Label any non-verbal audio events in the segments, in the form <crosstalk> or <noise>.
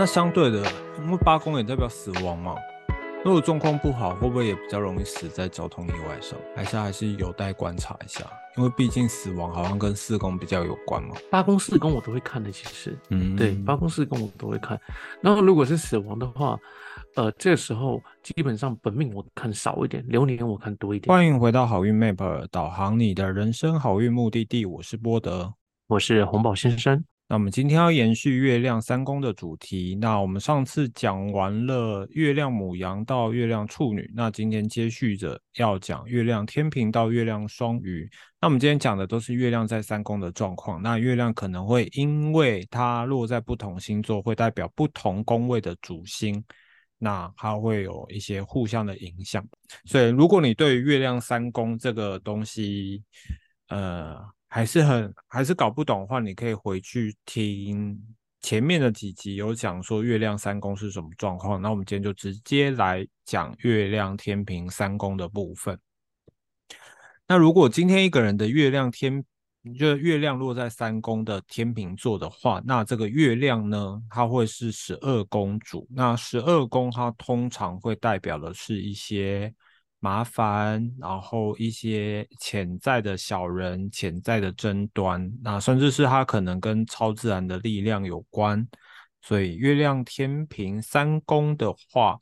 那相对的，因为八宫也代表死亡嘛，如果状况不好，会不会也比较容易死在交通意外上？还是还是有待观察一下，因为毕竟死亡好像跟四宫比较有关嘛。八宫四宫我都会看的，其实，嗯，对，八宫四宫我都会看。然后如果是死亡的话，呃，这个时候基本上本命我看少一点，流年我看多一点。欢迎回到好运 Map，导航你的人生好运目的地，我是波德，我是红宝先生。那我们今天要延续月亮三宫的主题。那我们上次讲完了月亮母羊到月亮处女，那今天接续着要讲月亮天平到月亮双鱼。那我们今天讲的都是月亮在三宫的状况。那月亮可能会因为它落在不同星座，会代表不同宫位的主星，那它会有一些互相的影响。所以，如果你对月亮三宫这个东西，呃，还是很还是搞不懂的话，你可以回去听前面的几集，有讲说月亮三宫是什么状况。那我们今天就直接来讲月亮天平三宫的部分。那如果今天一个人的月亮天，就月亮落在三宫的天平座的话，那这个月亮呢，它会是十二宫主。那十二宫它通常会代表的是一些。麻烦，然后一些潜在的小人、潜在的争端，那甚至是他可能跟超自然的力量有关。所以月亮天平三宫的话，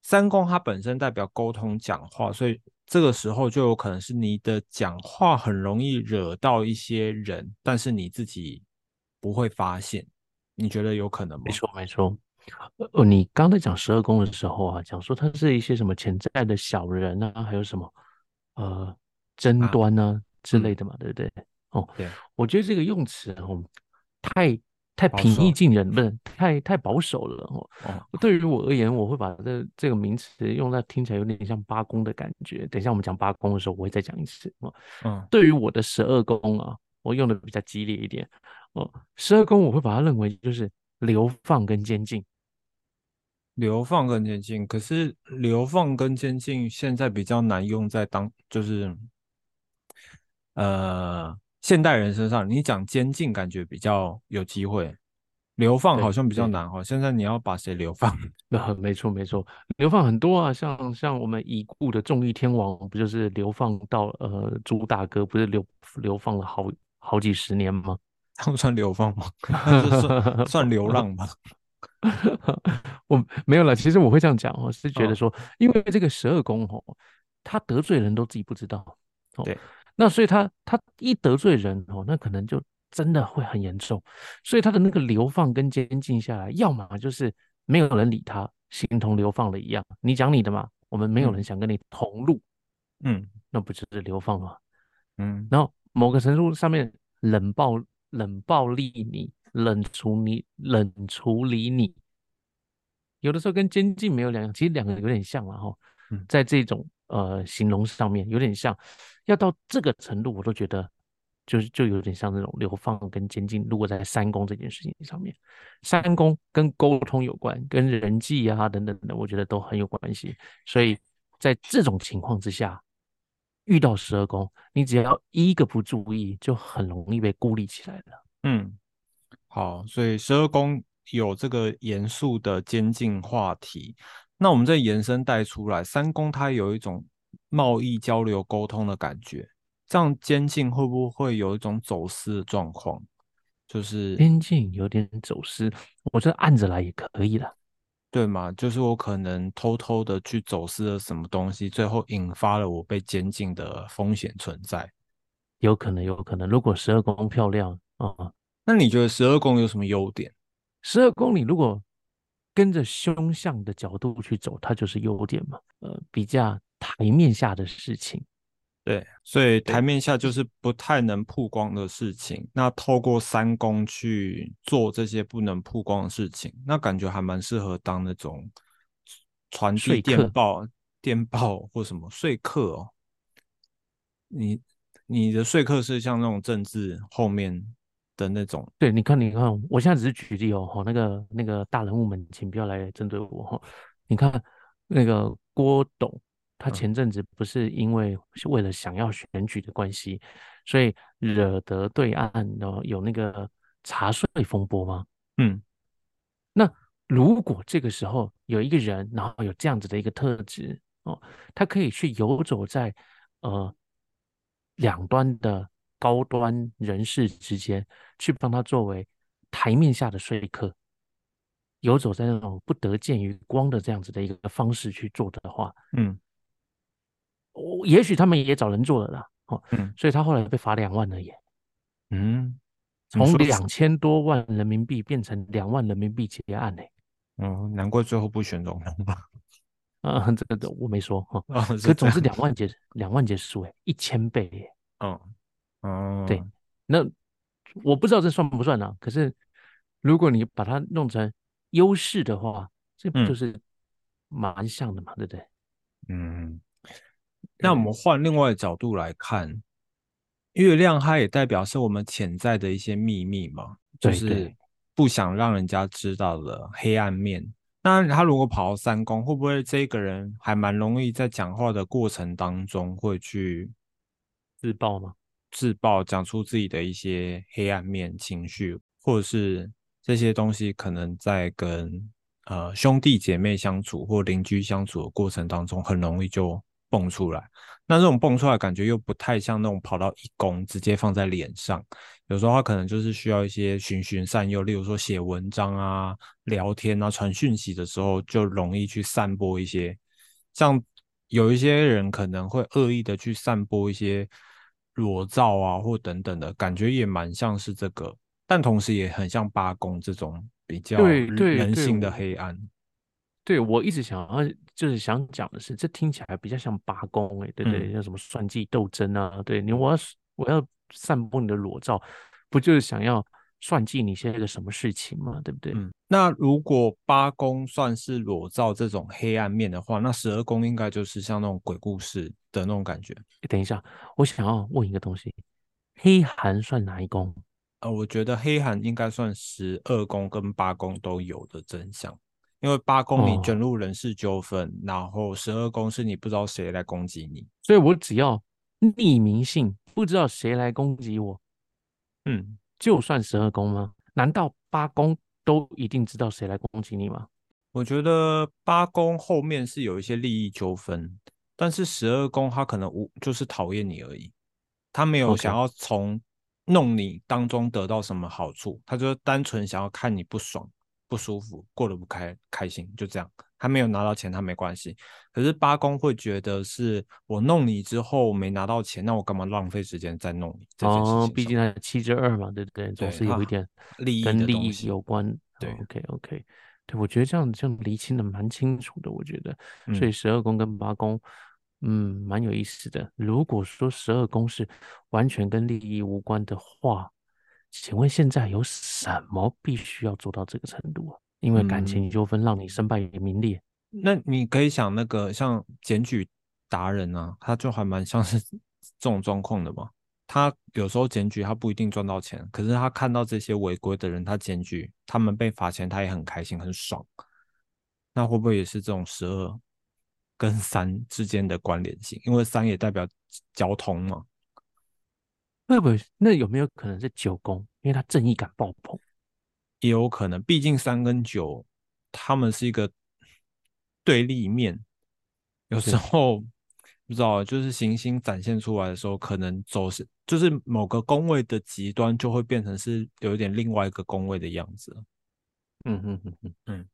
三宫它本身代表沟通讲话，所以这个时候就有可能是你的讲话很容易惹到一些人，但是你自己不会发现。你觉得有可能吗？没错，没错。呃，你刚才讲十二宫的时候啊，讲说它是一些什么潜在的小人啊，还有什么呃争端啊之类的嘛，对不对？哦，对，我觉得这个用词哦，太太平易近人，不是太太保守了哦。对于我而言，我会把这这个名词用在听起来有点像八宫的感觉。等一下我们讲八宫的时候，我会再讲一次哦。嗯，对于我的十二宫啊，我用的比较激烈一点哦。十二宫我会把它认为就是流放跟监禁。流放跟监禁，可是流放跟监禁现在比较难用在当，就是呃现代人身上。你讲监禁，感觉比较有机会；流放好像比较难哈。现在你要把谁流放？<laughs> 那没错没错，流放很多啊，像像我们已故的众议天王，不就是流放到呃朱大哥，不是流流放了好好几十年吗？他们算流放吗？<laughs> 算算流浪吗？<laughs> <laughs> 我没有了。其实我会这样讲哦，是觉得说，因为这个十二宫哦，他得罪人都自己不知道。对，那所以他他一得罪人哦，那可能就真的会很严重。所以他的那个流放跟监禁下来，要么就是没有人理他，形同流放了一样。你讲你的嘛，我们没有人想跟你同路。嗯，那不就是流放吗？嗯，然后某个程度上面冷暴冷暴力你。冷处理，冷处理你，有的时候跟监禁没有两样，其实两个有点像了哈。在这种呃形容上面有点像，要到这个程度，我都觉得就是就有点像那种流放跟监禁。如果在三宫这件事情上面，三宫跟沟通有关，跟人际啊等等的，我觉得都很有关系。所以在这种情况之下，遇到十二宫，你只要一个不注意，就很容易被孤立起来了。嗯。好，所以十二宫有这个严肃的监禁话题，那我们再延伸带出来，三宫它有一种贸易交流沟通的感觉，这样监禁会不会有一种走私的状况？就是监禁有点走私，我觉得按着来也可以了，对吗？就是我可能偷偷的去走私了什么东西，最后引发了我被监禁的风险存在，有可能，有可能。如果十二宫漂亮啊。那你觉得十二宫有什么优点？十二宫你如果跟着凶相的角度去走，它就是优点嘛。呃，比较台面下的事情，对，所以台面下就是不太能曝光的事情。那透过三宫去做这些不能曝光的事情，那感觉还蛮适合当那种传递电报、电报或什么说客哦。你你的说客是像那种政治后面。的那种，对，你看，你看，我现在只是举例哦，哈，那个那个大人物们，请不要来针对我哈。你看那个郭董，他前阵子不是因为为了想要选举的关系，所以惹得对岸的有那个茶税风波吗？嗯，那如果这个时候有一个人，然后有这样子的一个特质哦，他可以去游走在呃两端的高端人士之间，去帮他作为台面下的说客，游走在那种不得见于光的这样子的一个方式去做的话，嗯，我也许他们也找人做了啦，哦，嗯，所以他后来被罚两万了耶，嗯，从两千多万人民币变成两万人民币结案呢。嗯，难怪最后不选总统吧？<laughs> 啊，这个我没说哈。可总是两万结两万结束哎，一千倍耶。嗯，哦，对，那我不知道这算不算呢？可是如果你把它弄成优势的话，这不就是蛮像的嘛？对不对？嗯，那我们换另外角度来看，月亮它也代表是我们潜在的一些秘密嘛？就是。不想让人家知道的黑暗面。那他如果跑到三宫，会不会这个人还蛮容易在讲话的过程当中会去自爆吗？自爆，讲出自己的一些黑暗面情绪，或者是这些东西可能在跟呃兄弟姐妹相处或邻居相处的过程当中，很容易就蹦出来。那这种蹦出来感觉又不太像那种跑到一宫直接放在脸上。有时候他可能就是需要一些循循善诱，例如说写文章啊、聊天啊、传讯息的时候，就容易去散播一些，像有一些人可能会恶意的去散播一些裸照啊，或等等的感觉，也蛮像是这个，但同时也很像八公这种比较人性的黑暗。对我一直想要就是想讲的是，这听起来比较像八公哎，对对，像什么算计斗争啊，对你我要我要。散播你的裸照，不就是想要算计你现在个什么事情嘛？对不对？嗯。那如果八宫算是裸照这种黑暗面的话，那十二宫应该就是像那种鬼故事的那种感觉。等一下，我想要问一个东西：黑寒算哪一宫？呃，我觉得黑寒应该算十二宫跟八宫都有的真相，因为八宫你卷入人事纠纷，然后十二宫是你不知道谁来攻击你，所以我只要匿名性。不知道谁来攻击我，嗯，就算十二宫吗？难道八宫都一定知道谁来攻击你吗？我觉得八宫后面是有一些利益纠纷，但是十二宫他可能无就是讨厌你而已，他没有想要从弄你当中得到什么好处，他就单纯想要看你不爽、不舒服、过得不开开心，就这样。他没有拿到钱，他没关系。可是八公会觉得是我弄你之后没拿到钱，那我干嘛浪费时间再弄你？哦，毕竟他七之二嘛，对不对？总是有一点利益跟利益有关。对，OK OK，对我觉得这样这样厘清的蛮清楚的。我觉得，所以十二宫跟八宫，嗯，蛮有意思的。如果说十二宫是完全跟利益无关的话，请问现在有什么必须要做到这个程度啊？因为感情纠纷让你身败名裂，那你可以想那个像检举达人啊，他就还蛮像是这种状况的嘛。他有时候检举他不一定赚到钱，可是他看到这些违规的人，他检举他们被罚钱，他也很开心很爽。那会不会也是这种十二跟三 <laughs> 之间的关联性？因为三也代表交通嘛。会不会那有没有可能是九宫？因为他正义感爆棚。也有可能，毕竟三跟九，他们是一个对立面。有时候不知道，就是行星展现出来的时候，可能走是就是某个宫位的极端，就会变成是有一点另外一个宫位的样子。嗯嗯嗯嗯嗯。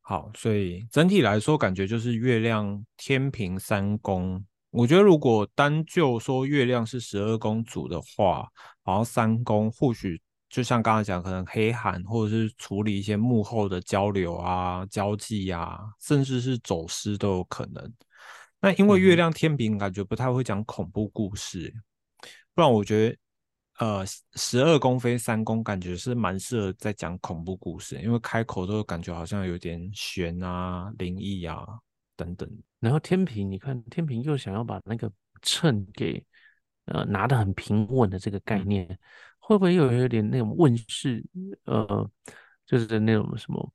好，所以整体来说，感觉就是月亮天平三宫。我觉得如果单就说月亮是十二宫主的话，然后三宫或许。就像刚才讲，可能黑函或者是处理一些幕后的交流啊、交际啊，甚至是走私都有可能。那因为月亮天平感觉不太会讲恐怖故事，不然我觉得，呃，十二宫飞三宫感觉是蛮适合在讲恐怖故事，因为开口都感觉好像有点悬啊、灵异啊等等。然后天平，你看天平又想要把那个秤给呃拿得很平稳的这个概念。会不会又有点那种问世，呃，就是那种什么，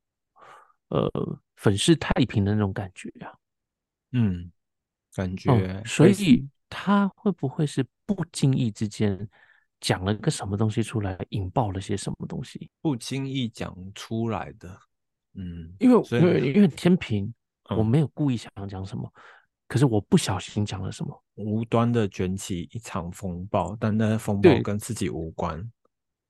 呃，粉饰太平的那种感觉呀？嗯，感觉。所以他会不会是不经意之间讲了个什么东西出来，引爆了些什么东西，不经意讲出来的。嗯，因为因为因为天平，我没有故意想要讲什么，可是我不小心讲了什么，无端的卷起一场风暴，但那风暴跟自己无关，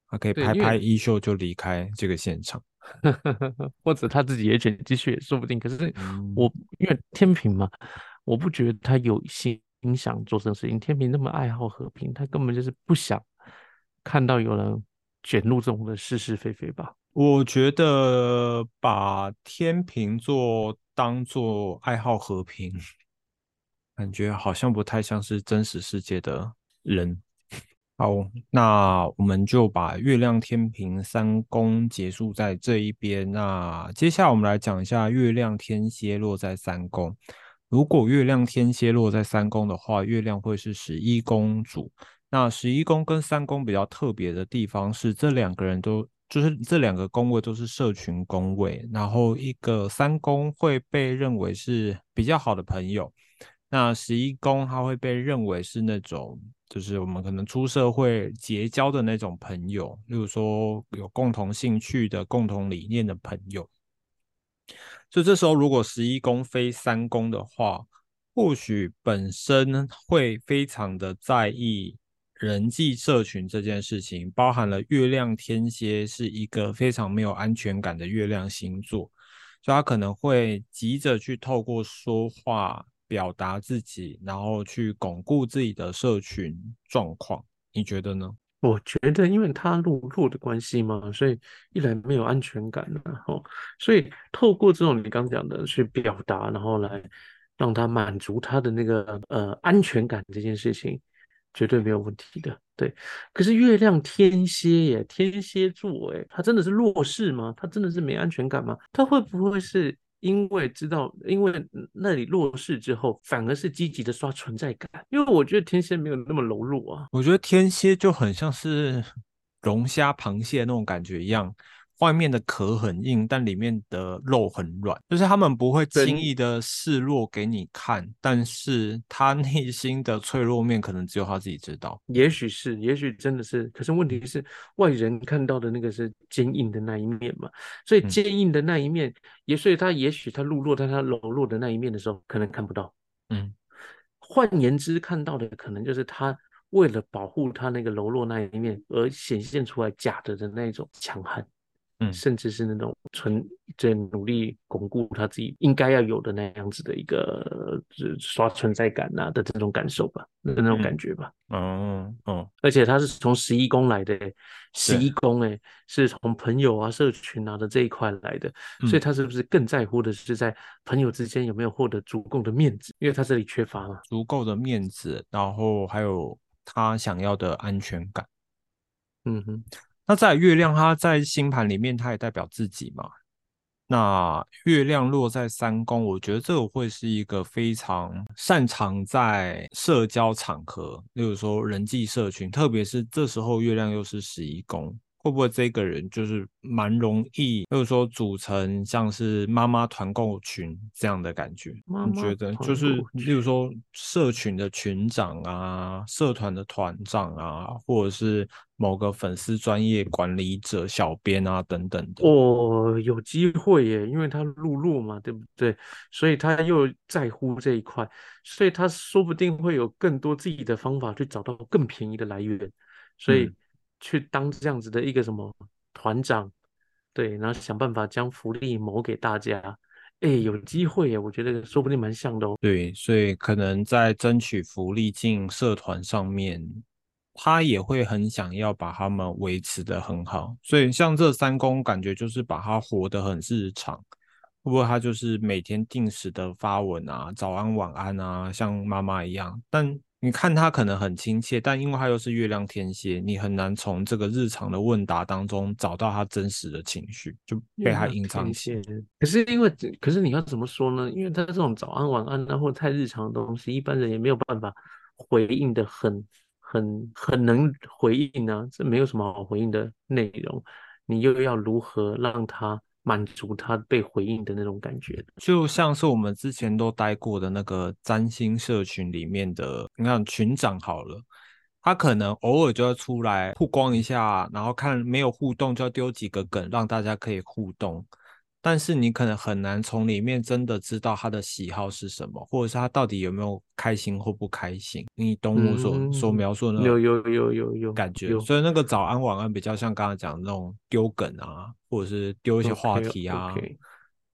他可以拍拍衣袖就离开这个现场。<laughs> 或者他自己也卷进去也说不定。可是我因为天平嘛，我不觉得他有心想做这种事情。天平那么爱好和平，他根本就是不想看到有人卷入这种的是是非非吧。我觉得把天平座当做爱好和平，感觉好像不太像是真实世界的人。好，那我们就把月亮天平三宫结束在这一边。那接下来我们来讲一下月亮天蝎落在三宫。如果月亮天蝎落在三宫的话，月亮会是十一宫主。那十一宫跟三宫比较特别的地方是，这两个人都就是这两个宫位都是社群宫位。然后一个三宫会被认为是比较好的朋友，那十一宫它会被认为是那种。就是我们可能出社会结交的那种朋友，例如说有共同兴趣的、共同理念的朋友。所以这时候，如果十一宫飞三宫的话，或许本身会非常的在意人际社群这件事情，包含了月亮天蝎是一个非常没有安全感的月亮星座，所以他可能会急着去透过说话。表达自己，然后去巩固自己的社群状况，你觉得呢？我觉得，因为他路弱的关系嘛，所以一来没有安全感，然后所以透过这种你刚讲的去表达，然后来让他满足他的那个呃安全感这件事情，绝对没有问题的。对，可是月亮天蝎耶，天蝎座哎，他真的是弱势吗？他真的是没安全感吗？他会不会是？因为知道，因为那里落势之后，反而是积极的刷存在感。因为我觉得天蝎没有那么柔弱啊，我觉得天蝎就很像是龙虾、螃蟹那种感觉一样。外面的壳很硬，但里面的肉很软，就是他们不会轻易的示弱给你看，但是他 <laughs> 内心的脆弱面可能只有他自己知道。也许是，也许真的是，可是问题是外人看到的那个是坚硬的那一面嘛？所以坚硬的那一面，也所以他也许他露落在他柔弱的那一面的时候，可能看不到。嗯，换言之，看到的可能就是他为了保护他那个柔弱那一面而显现出来假的的那一种强悍。嗯，甚至是那种纯在努力巩固他自己应该要有的那样子的一个刷存在感呐的这种感受吧，的那种感觉吧。哦哦，而且他是从十一宫来的，十一宫哎，是从朋友啊、社群啊的这一块来的，所以他是不是更在乎的是在朋友之间有没有获得足够的面子？因为他这里缺乏了足够的面子，然后还有他想要的安全感。嗯哼。那在月亮，它在星盘里面，它也代表自己嘛。那月亮落在三宫，我觉得这个会是一个非常擅长在社交场合，例如说人际社群，特别是这时候月亮又是十一宫。会不会这个人就是蛮容易，就是说组成像是妈妈团购群这样的感觉？你觉得就是，例如说社群的群长啊，社团的团长啊，或者是某个粉丝专业管理者、小编啊等等的。哦，有机会耶，因为他入落嘛，对不对？所以他又在乎这一块，所以他说不定会有更多自己的方法去找到更便宜的来源，所以。去当这样子的一个什么团长，对，然后想办法将福利谋给大家，哎，有机会耶，我觉得说不定蛮像的哦。对，所以可能在争取福利进社团上面，他也会很想要把他们维持的很好。所以像这三公，感觉就是把他活得很日常，会不会他就是每天定时的发文啊，早安晚安啊，像妈妈一样，但。你看他可能很亲切，但因为他又是月亮天蝎，你很难从这个日常的问答当中找到他真实的情绪，就被他隐藏起来。可是因为，可是你要怎么说呢？因为他这种早安晚安啊，或太日常的东西，一般人也没有办法回应的很、很、很能回应啊。这没有什么好回应的内容，你又要如何让他？满足他被回应的那种感觉，就像是我们之前都待过的那个占星社群里面的，你看群长好了，他可能偶尔就要出来曝光一下，然后看没有互动就要丢几个梗让大家可以互动。但是你可能很难从里面真的知道他的喜好是什么，或者是他到底有没有开心或不开心。你懂我所所描述的那有有有有有感觉，所以那个早安晚安比较像刚刚讲的那种丢梗啊，或者是丢一些话题啊。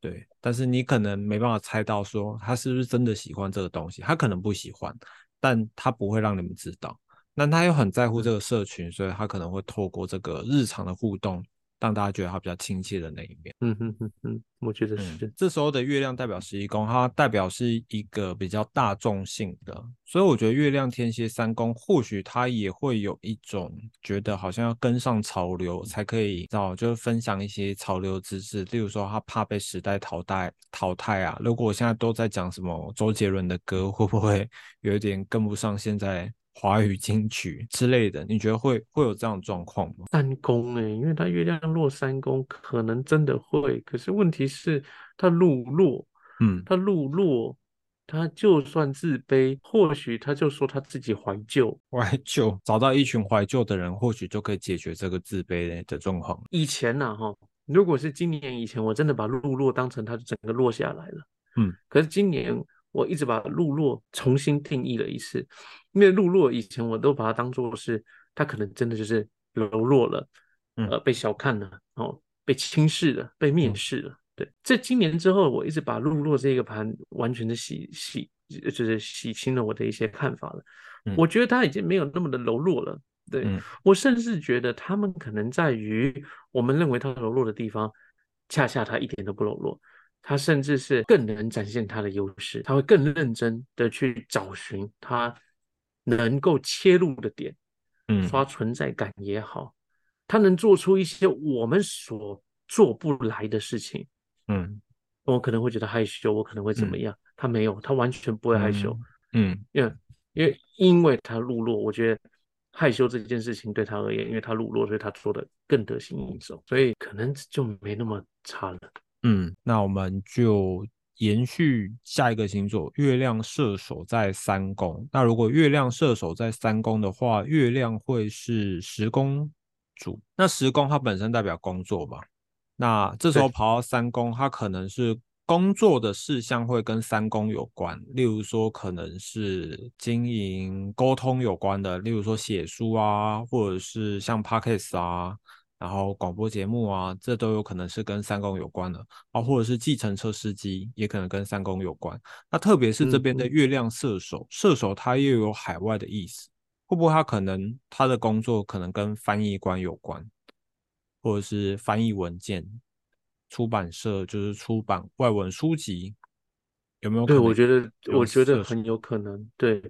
对，但是你可能没办法猜到说他是不是真的喜欢这个东西，他可能不喜欢，但他不会让你们知道。那他又很在乎这个社群，所以他可能会透过这个日常的互动。让大家觉得他比较亲切的那一面。嗯嗯嗯嗯，我觉得是。这时候的月亮代表十一宫，它代表是一个比较大众性的，所以我觉得月亮天蝎三宫或许它也会有一种觉得好像要跟上潮流才可以，知道就是分享一些潮流知识。例如说他怕被时代淘汰淘汰啊。如果我现在都在讲什么周杰伦的歌，会不会有一点跟不上现在？华语金曲之类的，你觉得会会有这样的状况吗？三宫哎，因为他月亮落三宫，可能真的会。可是问题是，他路落，嗯，他路落，他就算自卑，或许他就说他自己怀旧，怀旧，找到一群怀旧的人，或许就可以解决这个自卑的状况。以前呢，哈，如果是今年以前，我真的把路落当成他整个落下来了，嗯，可是今年。我一直把路落重新定义了一次，因为路落以前我都把它当做是，它可能真的就是柔弱了，呃，被小看了，哦，被轻视了，被蔑视了。对，在今年之后，我一直把路落这个盘完全的洗洗，就是洗清了我的一些看法了。我觉得它已经没有那么的柔弱了。对我甚至觉得他们可能在于我们认为它柔弱的地方，恰恰它一点都不柔弱。他甚至是更能展现他的优势，他会更认真的去找寻他能够切入的点，嗯，刷存在感也好，他能做出一些我们所做不来的事情，嗯，我可能会觉得害羞，我可能会怎么样？他没有，他完全不会害羞，嗯，因为因为因为他入落，我觉得害羞这件事情对他而言，因为他入落，所以他做的更得心应手，所以可能就没那么差了。嗯，那我们就延续下一个星座，月亮射手在三宫。那如果月亮射手在三宫的话，月亮会是十宫主。那十宫它本身代表工作嘛，那这时候跑到三宫，它可能是工作的事项会跟三宫有关，例如说可能是经营、沟通有关的，例如说写书啊，或者是像 Podcast 啊。然后广播节目啊，这都有可能是跟三公有关的啊，或者是计程车司机也可能跟三公有关。那特别是这边的月亮射手，射手他又有海外的意思，会不会他可能他的工作可能跟翻译官有关，或者是翻译文件、出版社就是出版外文书籍，有没有？对，我觉得我觉得很有可能，对。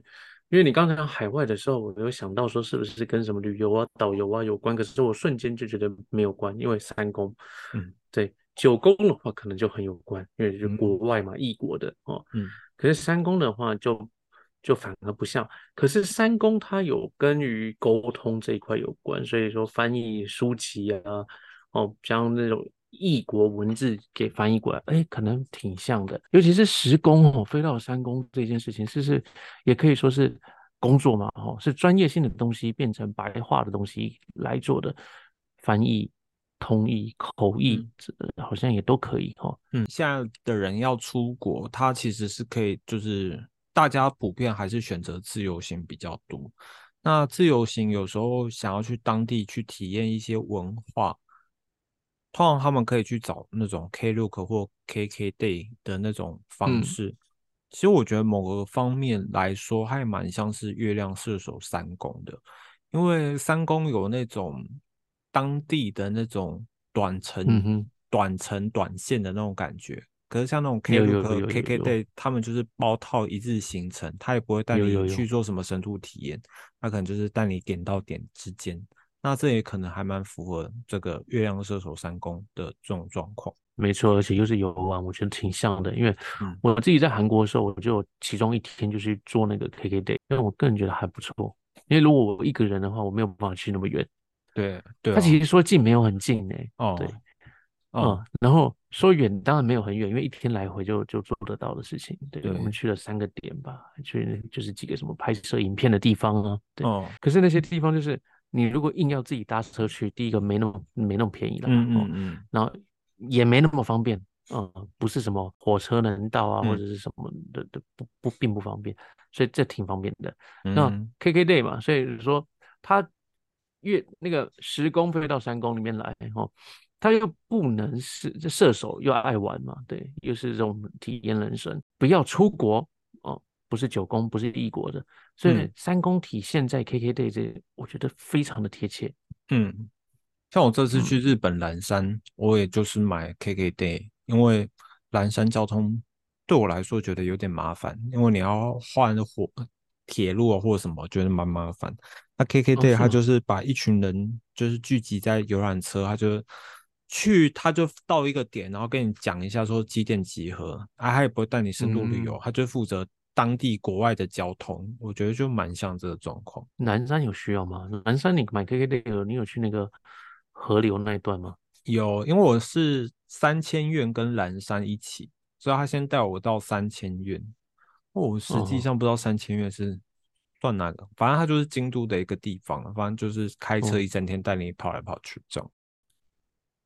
因为你刚才讲海外的时候，我有想到说是不是跟什么旅游啊、导游啊有关，可是我瞬间就觉得没有关，因为三公，嗯，对，九宫的话可能就很有关，因为是国外嘛，异国的哦，嗯，可是三公的话就就反而不像，可是三公它有跟于沟通这一块有关，所以说翻译书籍啊，哦，像那种。异国文字给翻译过来，哎，可能挺像的。尤其是十宫哦，飞到三宫这件事情，是是也可以说是工作嘛，哦，是专业性的东西变成白话的东西来做的翻译、通译、口译，好像也都可以哈。嗯，现在的人要出国，他其实是可以，就是大家普遍还是选择自由行比较多。那自由行有时候想要去当地去体验一些文化。通常他们可以去找那种 Klook 或 KKday 的那种方式。其实我觉得某个方面来说，还蛮像是月亮射手三宫的，因为三宫有那种当地的那种短程、短程短线的那种感觉。可是像那种 Klook、KKday，他们就是包套一日行程，他也不会带你去做什么深度体验，他可能就是带你点到点之间。那这也可能还蛮符合这个月亮射手三宫的这种状况，没错，而且又是游玩，我觉得挺像的。因为我自己在韩国的时候，我就其中一天就去做那个 KK day，因为我个人觉得还不错。因为如果我一个人的话，我没有办法去那么远。对对，他其实说近没有很近诶。哦，对，嗯，然后说远当然没有很远，因为一天来回就就做得到的事情。对，我们去了三个点吧，去就是几个什么拍摄影片的地方啊。对，哦可是那些地方就是你如果硬要自己搭车去，第一个没那么没那么便宜了，嗯嗯嗯，然后也没那么方便，嗯，不是什么火车能到啊，或者是什么的的不不并不方便，所以这挺方便的。那 K K Day 嘛，所以说他越那个十公飞到三公里面来，哦。他又不能是这射手，又爱玩嘛？对，又是这种体验人生，不要出国哦，不是九宫，不是异国的，所以三宫体现在 K K Day 这，我觉得非常的贴切。嗯，像我这次去日本蓝山，我也就是买 K K Day，因为蓝山交通对我来说觉得有点麻烦，因为你要换火铁路啊或者什么，觉得蛮麻烦。那 K K Day 他就是把一群人就是聚集在游览车，他就。去他就到一个点，然后跟你讲一下说几点集合，啊，他也不会带你深度旅游，他就负责当地国外的交通，我觉得就蛮像这个状况。南山有需要吗？南山你买 K K 的，你有去那个河流那一段吗？有，因为我是三千院跟蓝山一起，所以他先带我到三千院。我实际上不知道三千院是算哪个，反正它就是京都的一个地方，反正就是开车一整天带你跑来跑去这样。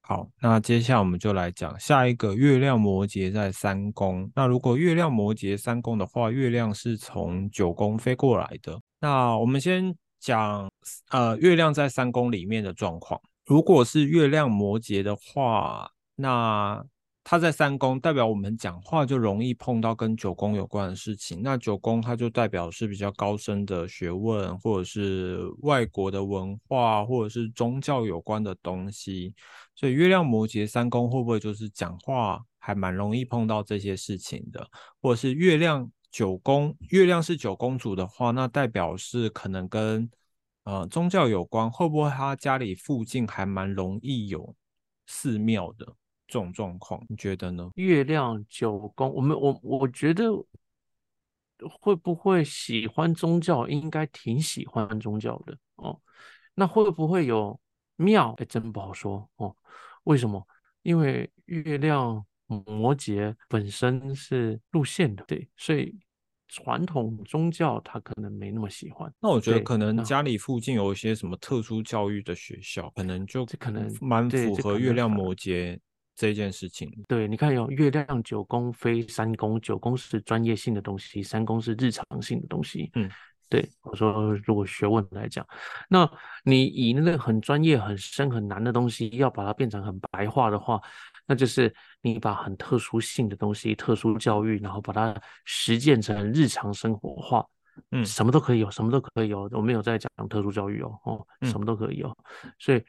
好，那接下来我们就来讲下一个月亮摩羯在三宫。那如果月亮摩羯三宫的话，月亮是从九宫飞过来的。那我们先讲呃月亮在三宫里面的状况。如果是月亮摩羯的话，那他在三宫，代表我们讲话就容易碰到跟九宫有关的事情。那九宫它就代表是比较高深的学问，或者是外国的文化，或者是宗教有关的东西。所以月亮摩羯三宫会不会就是讲话还蛮容易碰到这些事情的？或者是月亮九宫，月亮是九宫主的话，那代表是可能跟呃宗教有关，会不会他家里附近还蛮容易有寺庙的？这种状况，你觉得呢？月亮九宫，我们我我觉得会不会喜欢宗教？应该挺喜欢宗教的哦。那会不会有庙？哎，真不好说哦。为什么？因为月亮摩羯本身是路线的，对，所以传统宗教他可能没那么喜欢。那我觉得可能家里附近有一些什么特殊教育的学校，可能就可能蛮符合月亮摩羯。这件事情，对，你看有月亮九宫非三宫，九宫是专业性的东西，三宫是日常性的东西。嗯，对我说，如果学问来讲，那你以那个很专业、很深、很难的东西，要把它变成很白话的话，那就是你把很特殊性的东西、特殊教育，然后把它实践成日常生活化。嗯，什么都可以有，什么都可以有，我没有在讲特殊教育哦，哦，什么都可以有，所以。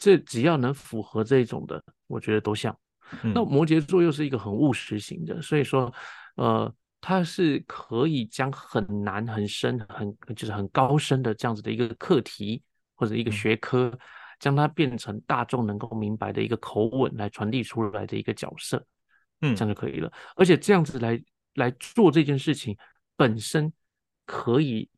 这只要能符合这种的，我觉得都像。那摩羯座又是一个很务实型的，所以说，呃，它是可以将很难、很深、很就是很高深的这样子的一个课题或者一个学科，将它变成大众能够明白的一个口吻来传递出来的一个角色，嗯，这样就可以了。而且这样子来来做这件事情本身，可以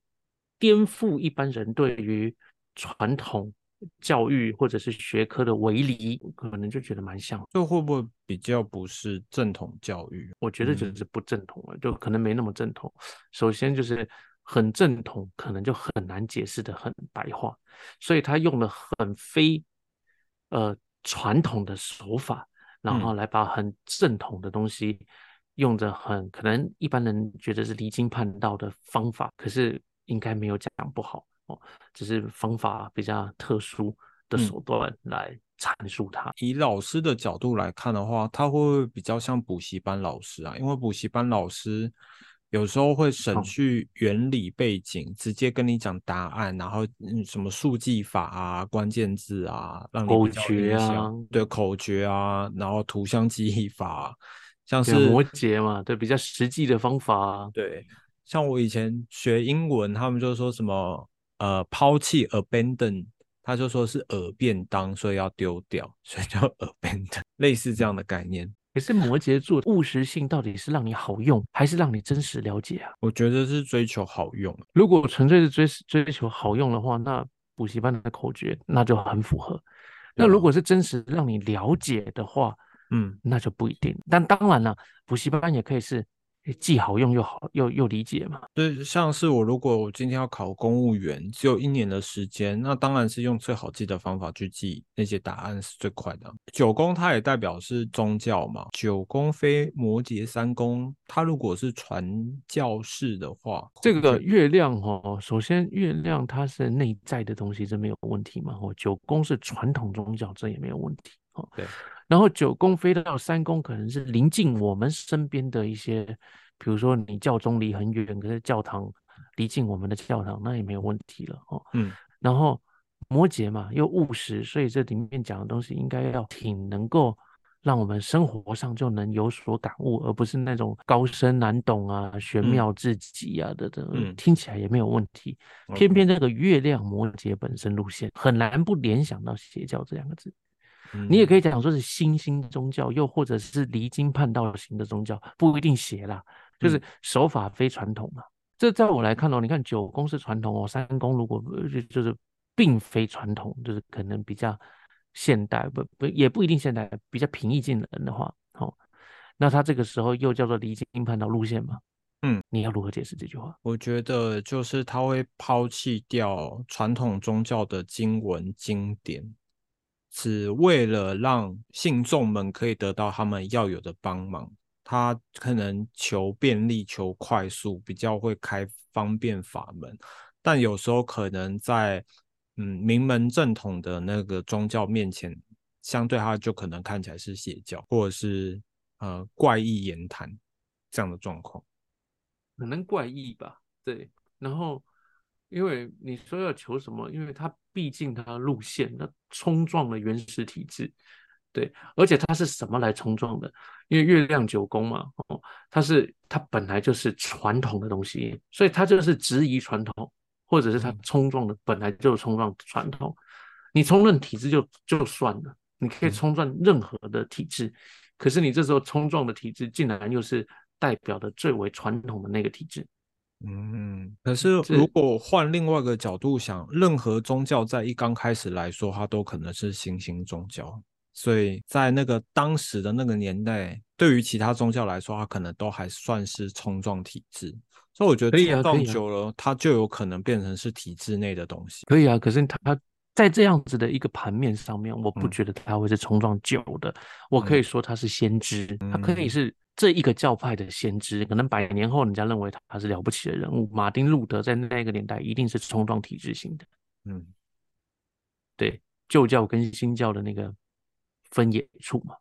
颠覆一般人对于传统。教育或者是学科的围篱，可能就觉得蛮像。这会不会比较不是正统教育？我觉得就是不正统了，就可能没那么正统。首先就是很正统，可能就很难解释的很白话，所以他用了很非呃传统的手法，然后来把很正统的东西用着很可能一般人觉得是离经叛道的方法，可是应该没有讲不好。只是方法比较特殊的手段来阐述它。以老师的角度来看的话，他会会比较像补习班老师啊，因为补习班老师有时候会省去原理背景，直接跟你讲答案，然后嗯什么速记法啊、关键字啊，让你口诀啊，对口诀啊，然后图像记忆法，像是摩羯嘛，对比较实际的方法。啊对，像我以前学英文，他们就说什么。呃，抛弃 abandon，他就说是耳便当，所以要丢掉，所以叫 <laughs> abandon，类似这样的概念。可是摩羯座务实性到底是让你好用，还是让你真实了解啊？我觉得是追求好用。如果纯粹是追追求好用的话，那补习班的口诀那就很符合。那如果是真实让你了解的话，嗯，那就不一定。但当然了，补习班也可以是。既好用又好又又理解嘛？对，像是我如果我今天要考公务员，只有一年的时间，那当然是用最好记的方法去记那些答案是最快的。九宫它也代表是宗教嘛，九宫非摩羯三宫，它如果是传教士的话，这个月亮哦，首先月亮它是内在的东西，这没有问题嘛。哦，九宫是传统宗教，这也没有问题。哦，对。然后九宫飞到三宫，可能是临近我们身边的一些，比如说你教宗离很远，可是教堂离近我们的教堂，那也没有问题了哦。嗯。然后摩羯嘛，又务实，所以这里面讲的东西应该要挺能够让我们生活上就能有所感悟，而不是那种高深难懂啊、玄妙至极啊的的，听起来也没有问题。偏偏这个月亮摩羯本身路线很难不联想到邪教这两个字。你也可以讲说是新兴宗教，又或者是离经叛道型的宗教，不一定邪啦，就是手法非传统嘛。这在我来看哦，你看九宫是传统哦，三宫如果就就是并非传统，就是可能比较现代，不不也不一定现代，比较平易近人的话，哦，那他这个时候又叫做离经叛道路线嘛？嗯，你要如何解释这句话？我觉得就是他会抛弃掉传统宗教的经文经典。只为了让信众们可以得到他们要有的帮忙，他可能求便利、求快速，比较会开方便法门，但有时候可能在嗯名门正统的那个宗教面前，相对他就可能看起来是邪教，或者是呃怪异言谈这样的状况，可能怪异吧。对，然后。因为你说要求什么？因为它毕竟它路线，它冲撞了原始体制，对，而且它是什么来冲撞的？因为月亮九宫嘛，哦，它是它本来就是传统的东西，所以它就是质疑传统，或者是它冲撞的本来就冲撞传统。你冲撞体制就就算了，你可以冲撞任何的体制，可是你这时候冲撞的体制，竟然又是代表的最为传统的那个体制。嗯，可是如果换另外一个角度想，任何宗教在一刚开始来说，它都可能是新兴宗教，所以在那个当时的那个年代，对于其他宗教来说，它可能都还算是冲撞体制。所以我觉得冲撞久了，它就有可能变成是体制内的东西。可以啊，可是它在这样子的一个盘面上面，我不觉得它会是冲撞久的。我可以说它是先知，它可以是。这一个教派的先知，可能百年后人家认为他是了不起的人物。马丁路德在那个年代一定是冲撞体制型的。嗯，对，旧教跟新教的那个分野处嘛。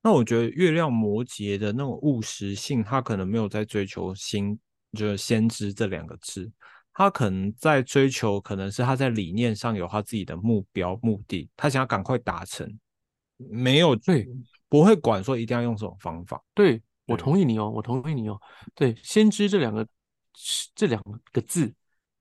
那我觉得月亮摩羯的那种务实性，他可能没有在追求新，就是先知这两个字，他可能在追求，可能是他在理念上有他自己的目标目的，他想要赶快达成，没有对。不会管说一定要用这种方法，对我同意你哦，我同意你哦。对，先知这两个这两个字，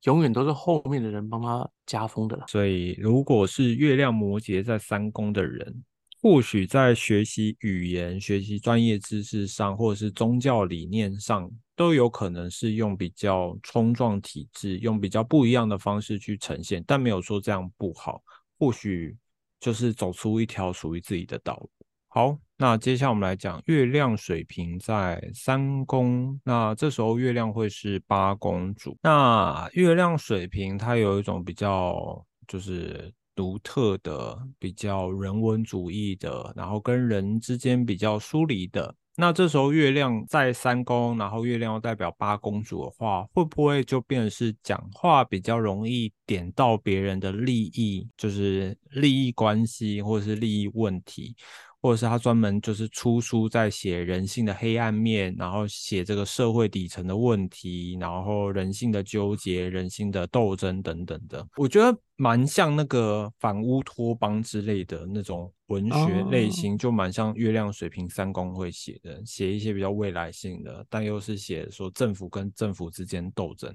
永远都是后面的人帮他加封的了。所以，如果是月亮摩羯在三宫的人，或许在学习语言、学习专业知识上，或者是宗教理念上，都有可能是用比较冲撞体制，用比较不一样的方式去呈现，但没有说这样不好。或许就是走出一条属于自己的道路。好，那接下来我们来讲月亮水瓶在三宫，那这时候月亮会是八宫主。那月亮水瓶它有一种比较就是独特的、比较人文主义的，然后跟人之间比较疏离的。那这时候月亮在三宫，然后月亮又代表八公主的话，会不会就变成是讲话比较容易点到别人的利益，就是利益关系或者是利益问题？或者是他专门就是出书在写人性的黑暗面，然后写这个社会底层的问题，然后人性的纠结、人性的斗争等等的，我觉得蛮像那个反乌托邦之类的那种文学类型，就蛮像月亮水平三公会写的，写一些比较未来性的，但又是写说政府跟政府之间斗争。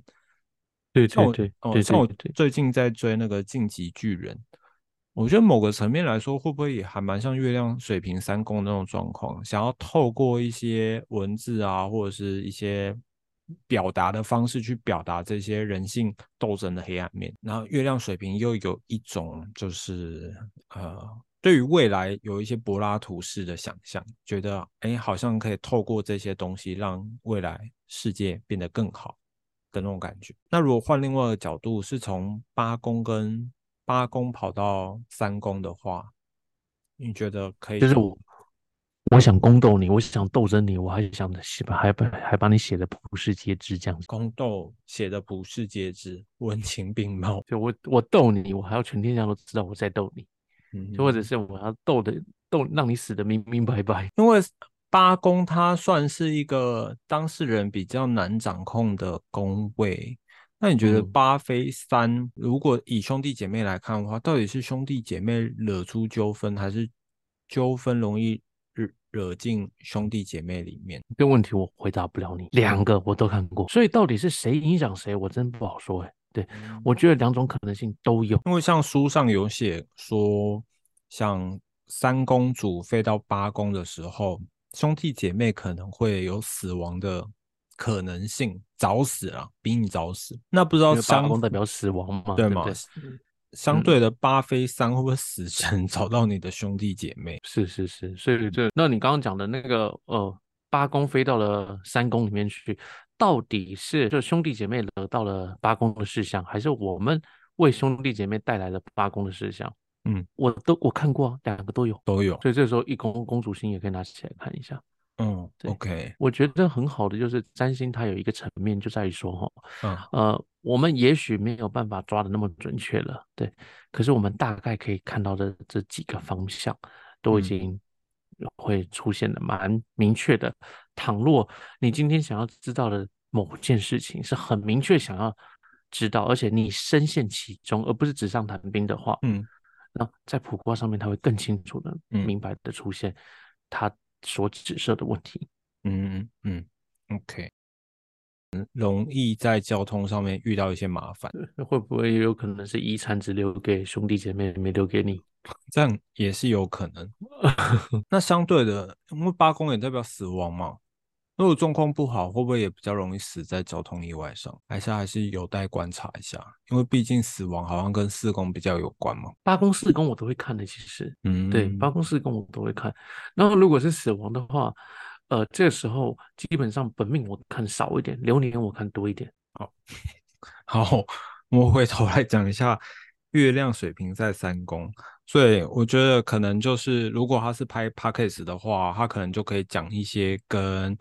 对对对，哦，像我最近在追那个晋级巨人。我觉得某个层面来说，会不会也还蛮像月亮水平三宫那种状况？想要透过一些文字啊，或者是一些表达的方式去表达这些人性斗争的黑暗面。然后月亮水平又有一种就是呃对于未来有一些柏拉图式的想象，觉得哎，好像可以透过这些东西让未来世界变得更好的那种感觉。那如果换另外一个角度，是从八宫跟八宫跑到三宫的话，你觉得可以？就是我，我想宫斗你，我想斗争你，我还想写把还把还把你写的普世皆知这样子。宫斗写的普世皆知，文情并茂。就我我斗你，我还要全天下都知道我在斗你。嗯就或者是我要斗的斗，让你死的明明白白。因为八宫它算是一个当事人比较难掌控的宫位。那你觉得八飞三，如果以兄弟姐妹来看的话，到底是兄弟姐妹惹出纠纷，还是纠纷容易惹惹进兄弟姐妹里面？这个问题我回答不了你。两个我都看过，所以到底是谁影响谁，我真不好说哎。对，我觉得两种可能性都有，因为像书上有写说，像三公主飞到八公的时候，兄弟姐妹可能会有死亡的可能性，早死了，比你早死。那不知道八宫代表死亡吗？对吗？相对的，八飞三会不会死神找到你的兄弟姐妹？是是是，所以这那你刚刚讲的那个呃，八宫飞到了三宫里面去。到底是就兄弟姐妹得到了八宫的事项，还是我们为兄弟姐妹带来了八宫的事项？嗯，我都我看过，两个都有，都有。所以这时候一宫公主星也可以拿起来看一下。嗯，OK。我觉得很好的就是占星，它有一个层面就在于说，哈，呃，我们也许没有办法抓的那么准确了，对。可是我们大概可以看到的这几个方向，都已经会出现的蛮明确的。倘若你今天想要知道的某件事情是很明确想要知道，而且你深陷其中，而不是纸上谈兵的话，嗯，那在卜卦上面，它会更清楚的、明白的出现它所指涉的问题。嗯嗯，OK，容易在交通上面遇到一些麻烦，<laughs> 会不会也有可能是遗产只留给兄弟姐妹，没留给你？<laughs> 这样也是有可能。<laughs> 那相对的，因为八宫也代表死亡嘛。如果状况不好，会不会也比较容易死在交通意外上？还是还是有待观察一下，因为毕竟死亡好像跟四宫比较有关嘛。八宫四宫我都会看的，其实，嗯，对，八宫四宫我都会看。然后如果是死亡的话，呃，这个时候基本上本命我看少一点，流年我看多一点。好，<laughs> 好，我回头来讲一下月亮水平在三宫。所以我觉得可能就是，如果他是拍 p a c k a g e 的话，他可能就可以讲一些跟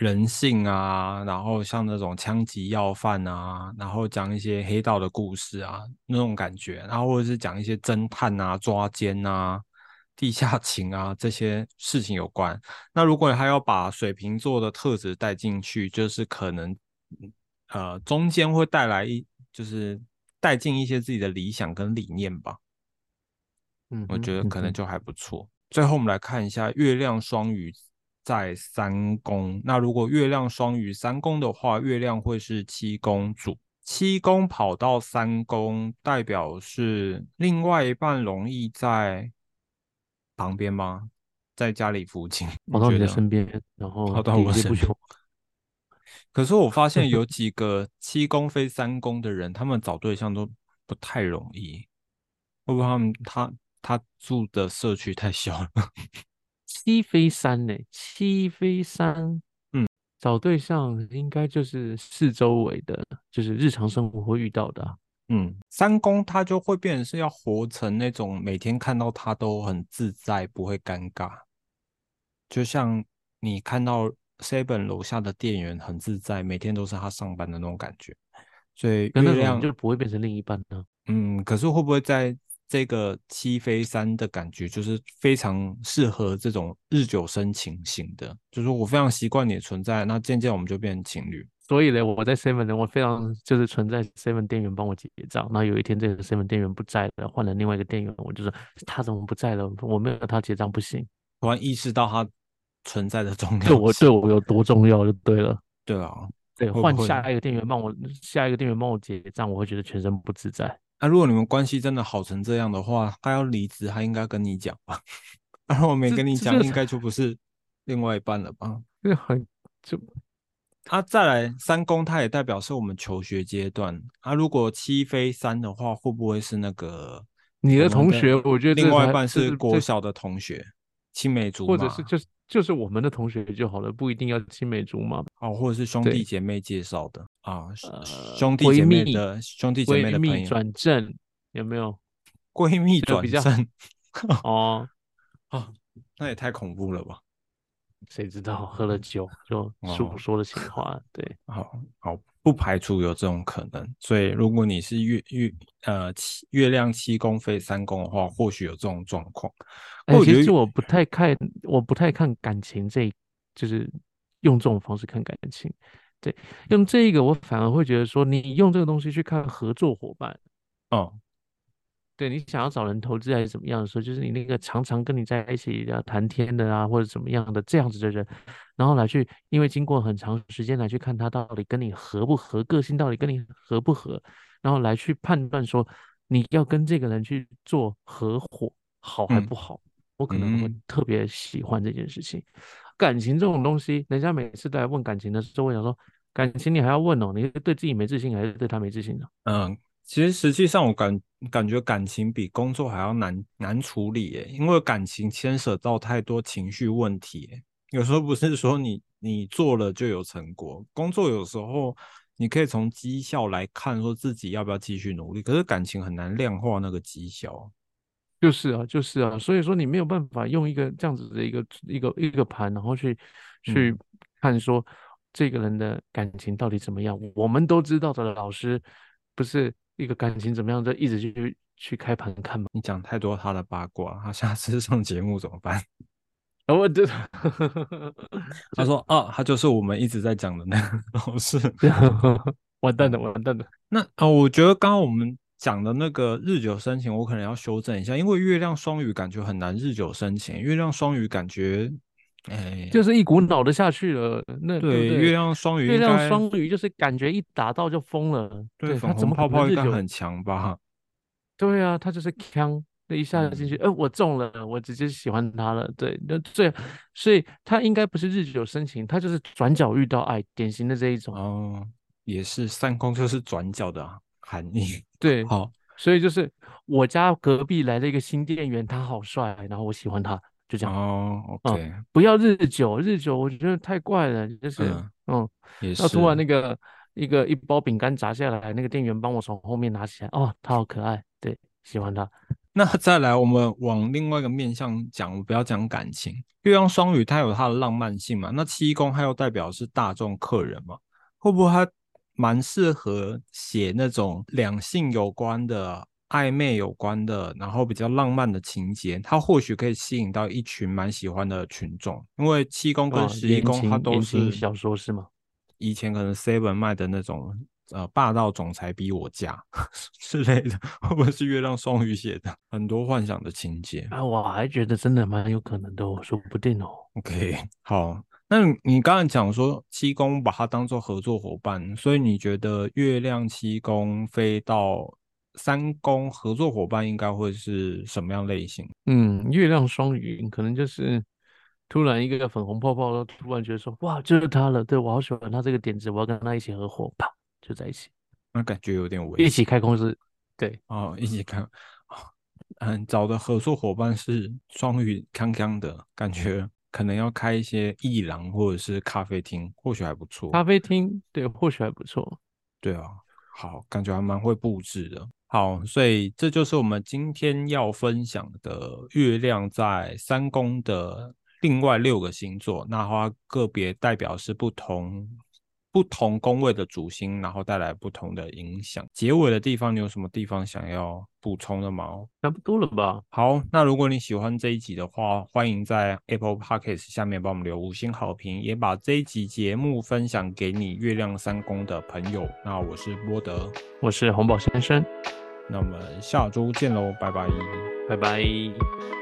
人性啊，然后像那种枪击要犯啊，然后讲一些黑道的故事啊那种感觉，然后或者是讲一些侦探啊、抓奸啊、地下情啊这些事情有关。那如果他要把水瓶座的特质带进去，就是可能呃中间会带来一就是带进一些自己的理想跟理念吧。嗯，我觉得可能就还不错。最后我们来看一下月亮双鱼在三宫。那如果月亮双鱼三宫的话，月亮会是七宫主。七宫跑到三宫，代表是另外一半容易在旁边吗？在家里附近，跑到你的身边，然后跑到我身边。<laughs> 可是我发现有几个七宫飞三宫的人，他们找对象都不太容易。会不会他们他？他住的社区太小了，七飞三呢？七飞三，嗯，找对象应该就是四周围的，就是日常生活会遇到的。嗯，三宫他就会变成是要活成那种每天看到他都很自在，不会尴尬，就像你看到 seven 楼下的店员很自在，每天都是他上班的那种感觉。所以月亮就不会变成另一半呢？嗯，可是会不会在？这个七飞三的感觉就是非常适合这种日久生情型的，就是我非常习惯你的存在，那渐渐我们就变成情侣。所以呢，我在 seven 呢，我非常就是存在 seven 店员帮我结账。那有一天这个 seven 店员不在了，换了另外一个店员，我就说他怎么不在了？我没有他结账不行。突然意识到他存在的重要，对我对我有多重要就对了。对啊，对，换下一个店员帮我，下一个店员帮我结账，我会觉得全身不自在。那如果你们关系真的好成这样的话，他要离职，他应该跟你讲吧？然后我没跟你讲，应该就不是另外一半了吧？这很就啊，再来三宫，他也代表是我们求学阶段。啊，如果七飞三的话，会不会是那个你的同学，我觉得另外一半是国小的同学，青梅竹马，或者是就是就是我们的同学就好了，不一定要青梅竹马哦，或者是兄弟姐妹介绍的啊，兄弟姐妹的兄弟姐妹的朋友转正有没有？闺蜜转正哦，哦，<laughs> 那也太恐怖了吧？谁知道喝了酒就说说的情话？对，好好。不排除有这种可能，所以如果你是月月呃七月亮七宫飞三宫的话，或许有这种状况。其实我不太看，我不太看感情，这就是用这种方式看感情。对，用这个我反而会觉得说，你用这个东西去看合作伙伴，哦。对你想要找人投资还是怎么样的时候，就是你那个常常跟你在一起要谈天的啊，或者怎么样的这样子的人，然后来去，因为经过很长时间来去看他到底跟你合不合，个性到底跟你合不合，然后来去判断说你要跟这个人去做合伙好还不好，我可能会特别喜欢这件事情。感情这种东西，人家每次都来问感情的时候，我想说，感情你还要问哦？你是对自己没自信，还是对他没自信呢？嗯。其实实际上，我感感觉感情比工作还要难难处理耶，因为感情牵涉到太多情绪问题。有时候不是说你你做了就有成果，工作有时候你可以从绩效来看，说自己要不要继续努力。可是感情很难量化那个绩效。就是啊，就是啊，所以说你没有办法用一个这样子的一个一个一个盘，然后去去看说这个人的感情到底怎么样。我们都知道的老师不是。一个感情怎么样？就一直去去开盘看嘛。你讲太多他的八卦，他下次 <laughs> 上节目怎么办？我这他说啊，他就是我们一直在讲的那个老师。<laughs> 完蛋了，完蛋了。那啊，我觉得刚刚我们讲的那个日久生情，我可能要修正一下，因为月亮双鱼感觉很难日久生情。月亮双鱼感觉。哎，就是一股脑的下去了。那对月亮双鱼，月亮双鱼就是感觉一打到就疯了。对，他怎么泡泡应该很强吧？<laughs> 对啊，他就是枪，那一下进去，哎，我中了，我直接喜欢他了。对，那这，所以他应该不是日久生情，他就是转角遇到爱，典型的这一种。哦，也是三宫就是转角的含义。<laughs> 对，好，所以就是我家隔壁来了一个新店员，他好帅，然后我喜欢他。就这样哦，OK，不要日久，日久我觉得太怪了，就是嗯，也是。那突然那个一个一包饼干砸下来，那个店员帮我从后面拿起来，哦，他好可爱，对，喜欢他。那再来，我们往另外一个面向讲，我不要讲感情。月亮双鱼它有它的浪漫性嘛？那七宫它又代表是大众客人嘛？会不会它蛮适合写那种两性有关的？暧昧有关的，然后比较浪漫的情节，它或许可以吸引到一群蛮喜欢的群众。因为七宫跟十一宫，它都是小说是吗？以前可能 Seven 卖的那种，呃，霸道总裁逼我嫁 <laughs> 之类的，会不会是月亮双鱼写的？很多幻想的情节啊，我还觉得真的蛮有可能的，说不定哦。OK，<laughs> 好，那你刚才讲说七宫把它当做合作伙伴，所以你觉得月亮七宫飞到？三宫合作伙伴应该会是什么样类型？嗯，月亮双鱼可能就是突然一个粉红泡泡，突然觉得说哇，就是他了，对我好喜欢他这个点子，我要跟他一起合伙，啪就在一起。那感觉有点危险。一起开公司，对哦，一起开，嗯，找的合作伙伴是双鱼康康的感觉，可能要开一些艺廊或者是咖啡厅，或许还不错。咖啡厅对，或许还不错。对啊，好，感觉还蛮会布置的。好，所以这就是我们今天要分享的月亮在三宫的另外六个星座，那它个别代表是不同不同宫位的主星，然后带来不同的影响。结尾的地方，你有什么地方想要补充的吗？差不多了吧。好，那如果你喜欢这一集的话，欢迎在 Apple Podcast 下面帮我们留五星好评，也把这一集节目分享给你月亮三宫的朋友。那我是波德，我是红宝先生。那我们下周见喽，拜拜，拜拜。